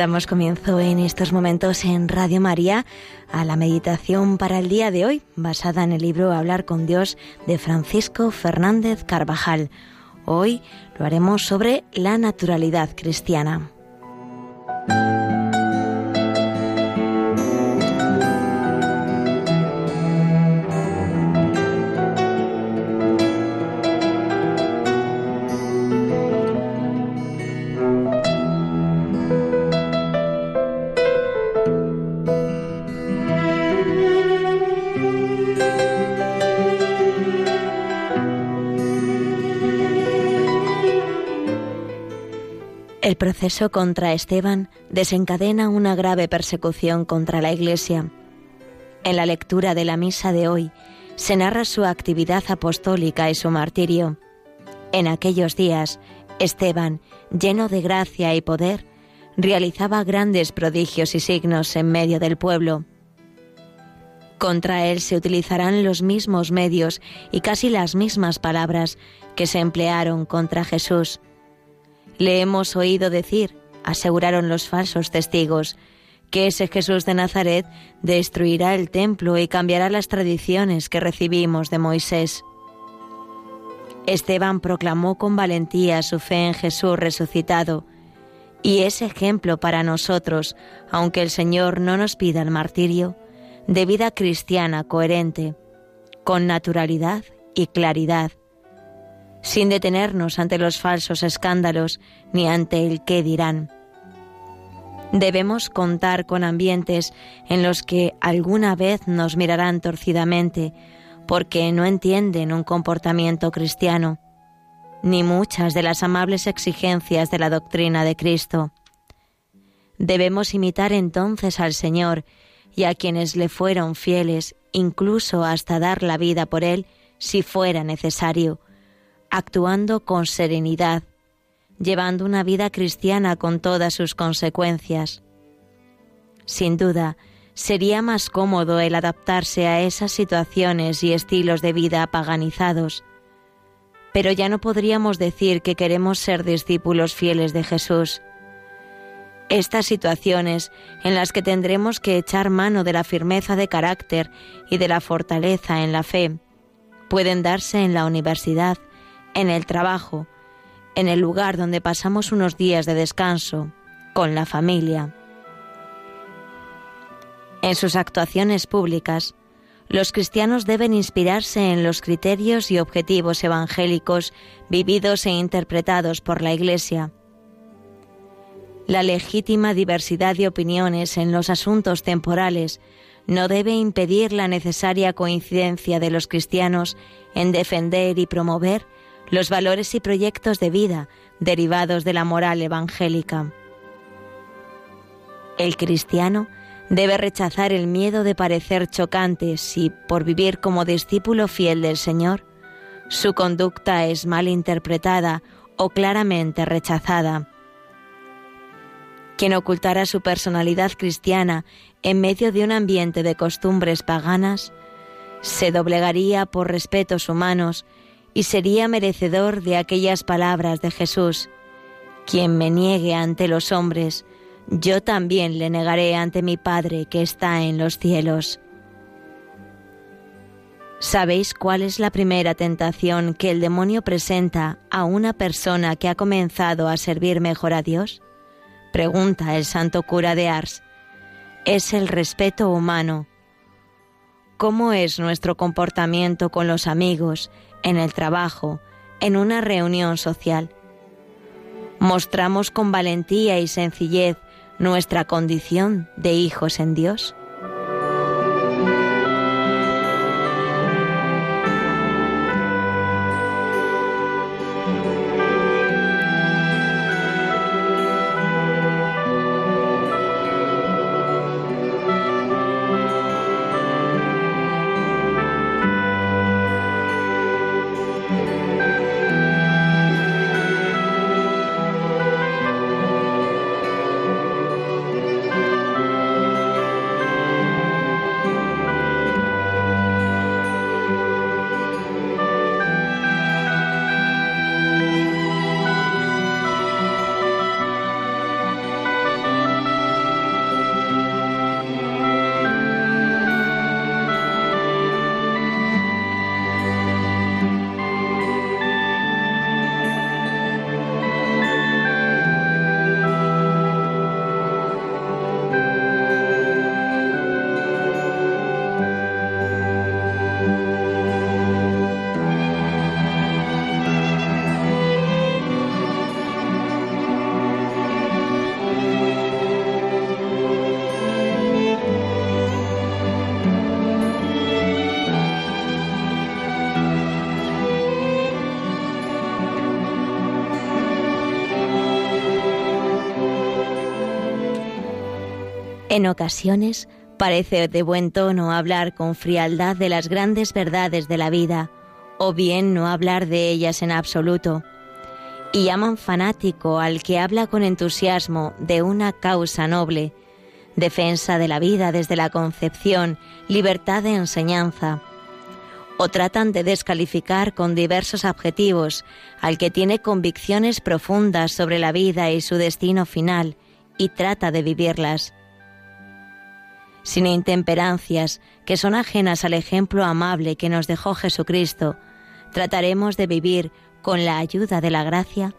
Damos comienzo en estos momentos en Radio María a la meditación para el día de hoy, basada en el libro Hablar con Dios de Francisco Fernández Carvajal. Hoy lo haremos sobre la naturalidad cristiana. El proceso contra Esteban desencadena una grave persecución contra la Iglesia. En la lectura de la misa de hoy se narra su actividad apostólica y su martirio. En aquellos días, Esteban, lleno de gracia y poder, realizaba grandes prodigios y signos en medio del pueblo. Contra él se utilizarán los mismos medios y casi las mismas palabras que se emplearon contra Jesús le hemos oído decir, aseguraron los falsos testigos, que ese Jesús de Nazaret destruirá el templo y cambiará las tradiciones que recibimos de Moisés. Esteban proclamó con valentía su fe en Jesús resucitado, y es ejemplo para nosotros, aunque el Señor no nos pida el martirio, de vida cristiana coherente, con naturalidad y claridad, sin detenernos ante los falsos escándalos ni ante el qué dirán. Debemos contar con ambientes en los que alguna vez nos mirarán torcidamente porque no entienden un comportamiento cristiano, ni muchas de las amables exigencias de la doctrina de Cristo. Debemos imitar entonces al Señor y a quienes le fueron fieles, incluso hasta dar la vida por Él, si fuera necesario, actuando con serenidad, llevando una vida cristiana con todas sus consecuencias. Sin duda, sería más cómodo el adaptarse a esas situaciones y estilos de vida paganizados, pero ya no podríamos decir que queremos ser discípulos fieles de Jesús. Estas situaciones en las que tendremos que echar mano de la firmeza de carácter y de la fortaleza en la fe pueden darse en la universidad, en el trabajo, en el lugar donde pasamos unos días de descanso, con la familia. En sus actuaciones públicas, los cristianos deben inspirarse en los criterios y objetivos evangélicos vividos e interpretados por la Iglesia. La legítima diversidad de opiniones en los asuntos temporales no debe impedir la necesaria coincidencia de los cristianos en defender y promover los valores y proyectos de vida derivados de la moral evangélica. El cristiano debe rechazar el miedo de parecer chocante si, por vivir como discípulo fiel del Señor, su conducta es mal interpretada o claramente rechazada. Quien ocultara su personalidad cristiana en medio de un ambiente de costumbres paganas, se doblegaría por respetos humanos y sería merecedor de aquellas palabras de Jesús. Quien me niegue ante los hombres, yo también le negaré ante mi Padre que está en los cielos. ¿Sabéis cuál es la primera tentación que el demonio presenta a una persona que ha comenzado a servir mejor a Dios? Pregunta el santo cura de Ars. Es el respeto humano. ¿Cómo es nuestro comportamiento con los amigos, en el trabajo, en una reunión social. Mostramos con valentía y sencillez nuestra condición de hijos en Dios. En ocasiones parece de buen tono hablar con frialdad de las grandes verdades de la vida, o bien no hablar de ellas en absoluto. Y llaman fanático al que habla con entusiasmo de una causa noble, defensa de la vida desde la concepción, libertad de enseñanza. O tratan de descalificar con diversos adjetivos al que tiene convicciones profundas sobre la vida y su destino final y trata de vivirlas sin intemperancias que son ajenas al ejemplo amable que nos dejó Jesucristo, trataremos de vivir, con la ayuda de la gracia,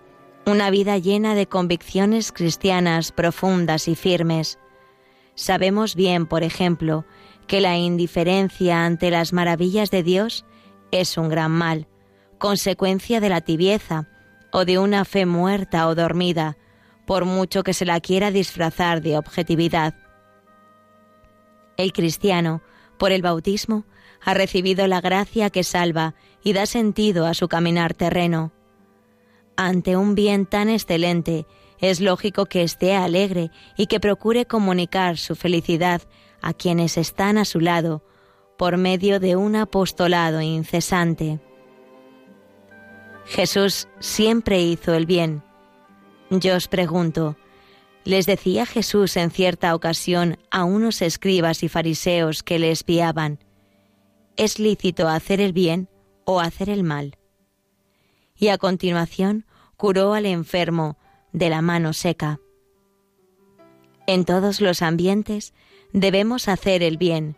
una vida llena de convicciones cristianas profundas y firmes. Sabemos bien, por ejemplo, que la indiferencia ante las maravillas de Dios es un gran mal, consecuencia de la tibieza o de una fe muerta o dormida, por mucho que se la quiera disfrazar de objetividad. El cristiano, por el bautismo, ha recibido la gracia que salva y da sentido a su caminar terreno. Ante un bien tan excelente, es lógico que esté alegre y que procure comunicar su felicidad a quienes están a su lado por medio de un apostolado incesante. Jesús siempre hizo el bien. Yo os pregunto, les decía Jesús en cierta ocasión a unos escribas y fariseos que le espiaban, ¿es lícito hacer el bien o hacer el mal? Y a continuación curó al enfermo de la mano seca. En todos los ambientes debemos hacer el bien,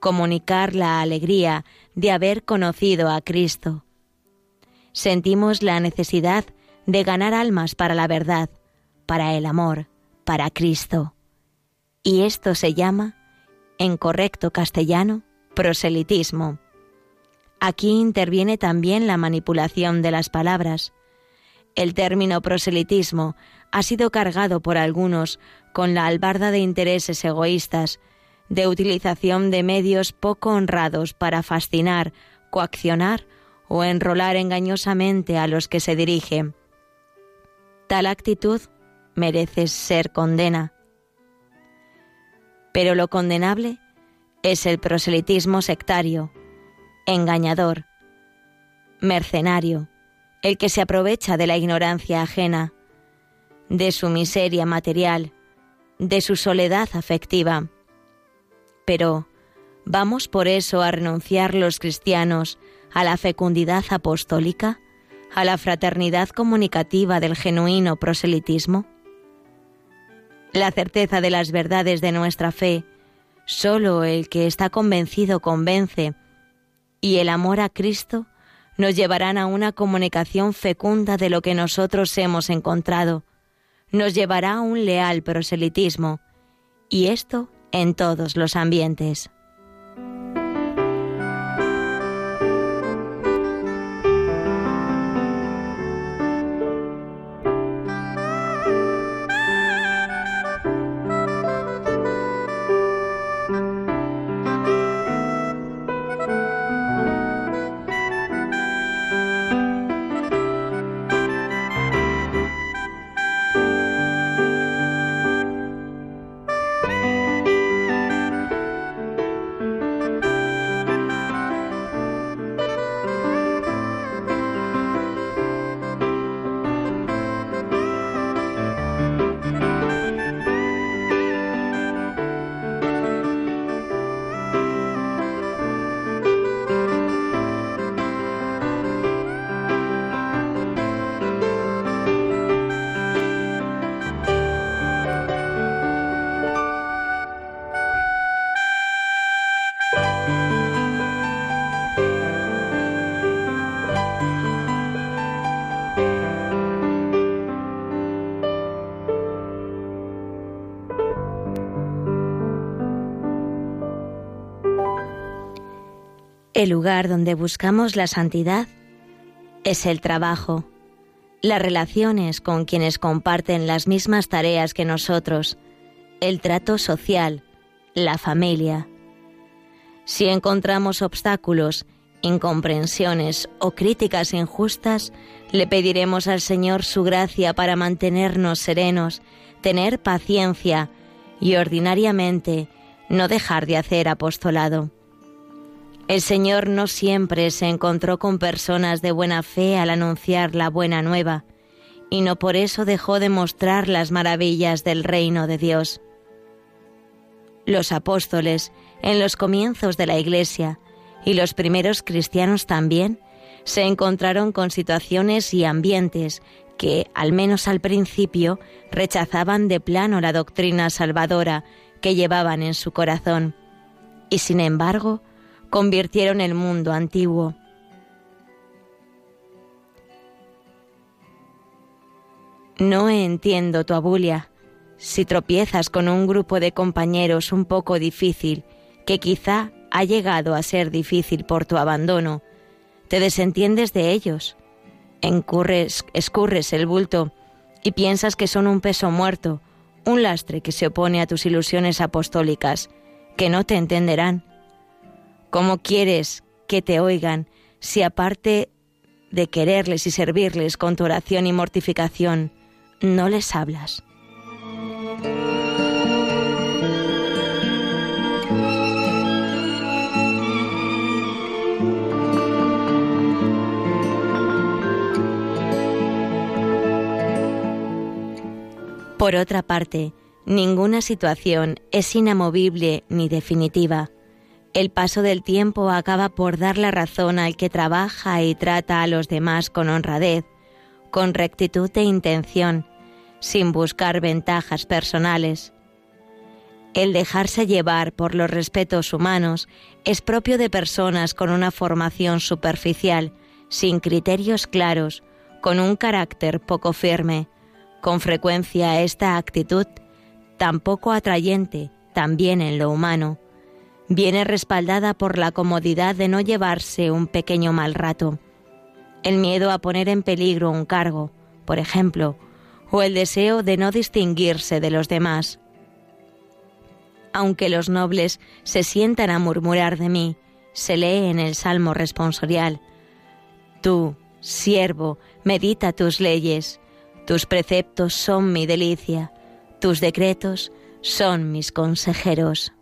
comunicar la alegría de haber conocido a Cristo. Sentimos la necesidad de ganar almas para la verdad, para el amor, para Cristo. Y esto se llama, en correcto castellano, proselitismo. Aquí interviene también la manipulación de las palabras. El término proselitismo ha sido cargado por algunos con la albarda de intereses egoístas, de utilización de medios poco honrados para fascinar, coaccionar o enrolar engañosamente a los que se dirigen. Tal actitud mereces ser condena. Pero lo condenable es el proselitismo sectario, engañador, mercenario, el que se aprovecha de la ignorancia ajena, de su miseria material, de su soledad afectiva. Pero, ¿vamos por eso a renunciar los cristianos a la fecundidad apostólica, a la fraternidad comunicativa del genuino proselitismo? La certeza de las verdades de nuestra fe. Solo el que está convencido convence, y el amor a Cristo nos llevarán a una comunicación fecunda de lo que nosotros hemos encontrado, nos llevará a un leal proselitismo, y esto en todos los ambientes. El lugar donde buscamos la santidad es el trabajo, las relaciones con quienes comparten las mismas tareas que nosotros, el trato social, la familia. Si encontramos obstáculos, incomprensiones o críticas injustas, le pediremos al Señor su gracia para mantenernos serenos, tener paciencia y ordinariamente no dejar de hacer apostolado. El Señor no siempre se encontró con personas de buena fe al anunciar la buena nueva, y no por eso dejó de mostrar las maravillas del reino de Dios. Los apóstoles, en los comienzos de la Iglesia, y los primeros cristianos también, se encontraron con situaciones y ambientes que, al menos al principio, rechazaban de plano la doctrina salvadora que llevaban en su corazón, y sin embargo convirtieron el mundo antiguo. No entiendo tu abulia. Si tropiezas con un grupo de compañeros un poco difícil, que quizá ha llegado a ser difícil por tu abandono, te desentiendes de ellos, encurres, escurres el bulto y piensas que son un peso muerto, un lastre que se opone a tus ilusiones apostólicas, que no te entenderán. ¿Cómo quieres que te oigan si aparte de quererles y servirles con tu oración y mortificación, no les hablas? Por otra parte, ninguna situación es inamovible ni definitiva. El paso del tiempo acaba por dar la razón al que trabaja y trata a los demás con honradez, con rectitud e intención, sin buscar ventajas personales. El dejarse llevar por los respetos humanos es propio de personas con una formación superficial, sin criterios claros, con un carácter poco firme, con frecuencia esta actitud, tan poco atrayente también en lo humano, viene respaldada por la comodidad de no llevarse un pequeño mal rato, el miedo a poner en peligro un cargo, por ejemplo, o el deseo de no distinguirse de los demás. Aunque los nobles se sientan a murmurar de mí, se lee en el Salmo responsorial, Tú, siervo, medita tus leyes, tus preceptos son mi delicia, tus decretos son mis consejeros.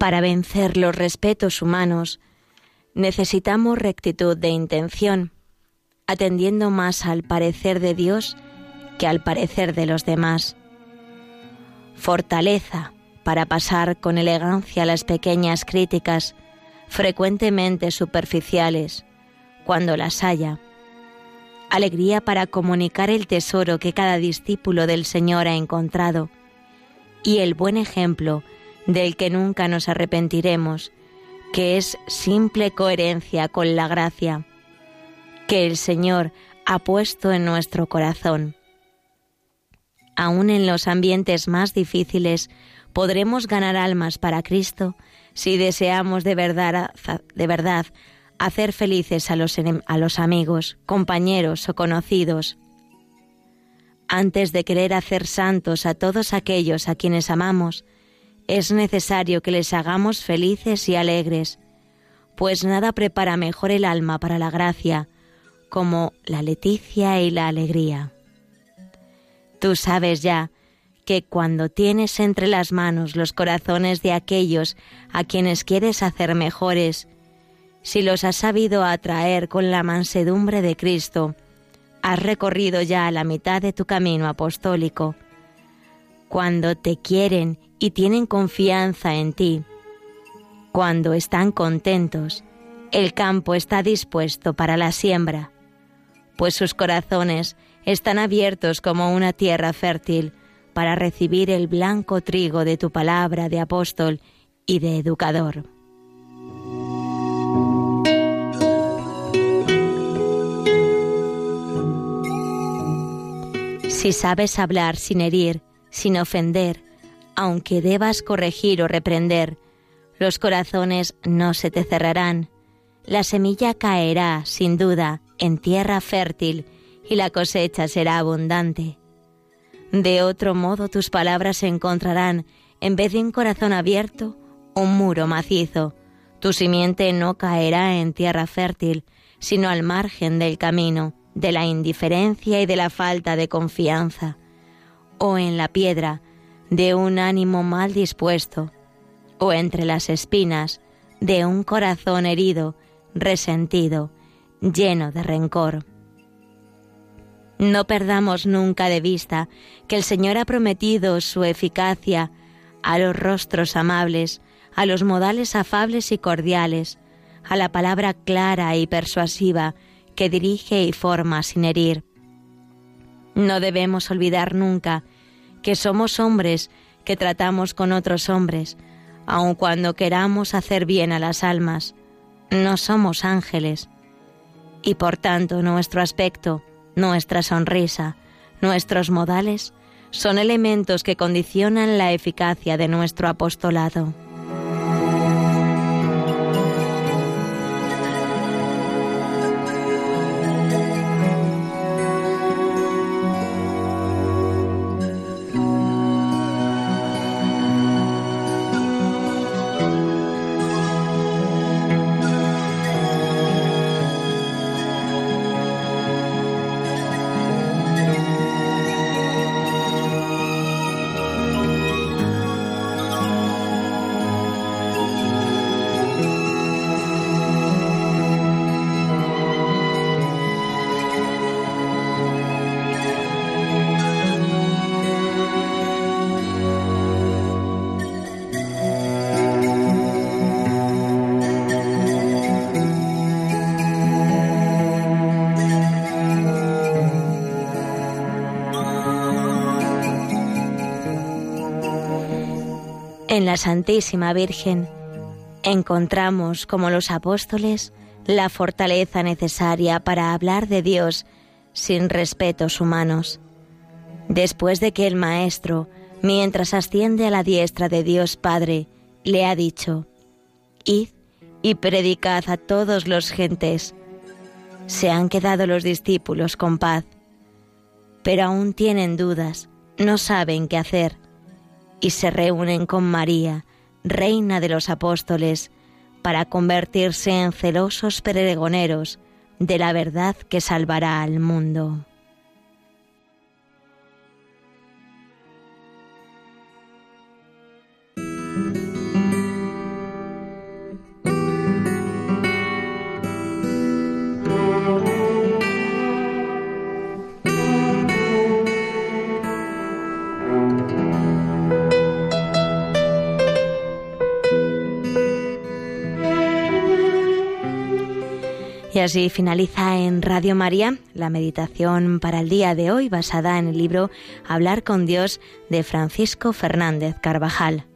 Para vencer los respetos humanos, necesitamos rectitud de intención, atendiendo más al parecer de Dios que al parecer de los demás. Fortaleza para pasar con elegancia las pequeñas críticas, frecuentemente superficiales, cuando las haya. Alegría para comunicar el tesoro que cada discípulo del Señor ha encontrado y el buen ejemplo del que nunca nos arrepentiremos, que es simple coherencia con la gracia que el Señor ha puesto en nuestro corazón. Aún en los ambientes más difíciles podremos ganar almas para Cristo si deseamos de verdad, de verdad hacer felices a los, a los amigos, compañeros o conocidos. Antes de querer hacer santos a todos aquellos a quienes amamos, es necesario que les hagamos felices y alegres, pues nada prepara mejor el alma para la gracia como la leticia y la alegría. Tú sabes ya que cuando tienes entre las manos los corazones de aquellos a quienes quieres hacer mejores, si los has sabido atraer con la mansedumbre de Cristo, has recorrido ya la mitad de tu camino apostólico. Cuando te quieren y tienen confianza en ti. Cuando están contentos, el campo está dispuesto para la siembra, pues sus corazones están abiertos como una tierra fértil para recibir el blanco trigo de tu palabra de apóstol y de educador. Si sabes hablar sin herir, sin ofender, aunque debas corregir o reprender, los corazones no se te cerrarán. La semilla caerá, sin duda, en tierra fértil y la cosecha será abundante. De otro modo tus palabras encontrarán, en vez de un corazón abierto, un muro macizo. Tu simiente no caerá en tierra fértil, sino al margen del camino, de la indiferencia y de la falta de confianza, o en la piedra, de un ánimo mal dispuesto, o entre las espinas de un corazón herido, resentido, lleno de rencor. No perdamos nunca de vista que el Señor ha prometido su eficacia a los rostros amables, a los modales afables y cordiales, a la palabra clara y persuasiva que dirige y forma sin herir. No debemos olvidar nunca que somos hombres que tratamos con otros hombres, aun cuando queramos hacer bien a las almas. No somos ángeles. Y por tanto nuestro aspecto, nuestra sonrisa, nuestros modales son elementos que condicionan la eficacia de nuestro apostolado. En la Santísima Virgen encontramos, como los apóstoles, la fortaleza necesaria para hablar de Dios sin respetos humanos. Después de que el Maestro, mientras asciende a la diestra de Dios Padre, le ha dicho, Id y predicad a todos los gentes. Se han quedado los discípulos con paz, pero aún tienen dudas, no saben qué hacer y se reúnen con María, reina de los apóstoles, para convertirse en celosos peregoneros de la verdad que salvará al mundo. Y así finaliza en Radio María la meditación para el día de hoy basada en el libro Hablar con Dios de Francisco Fernández Carvajal.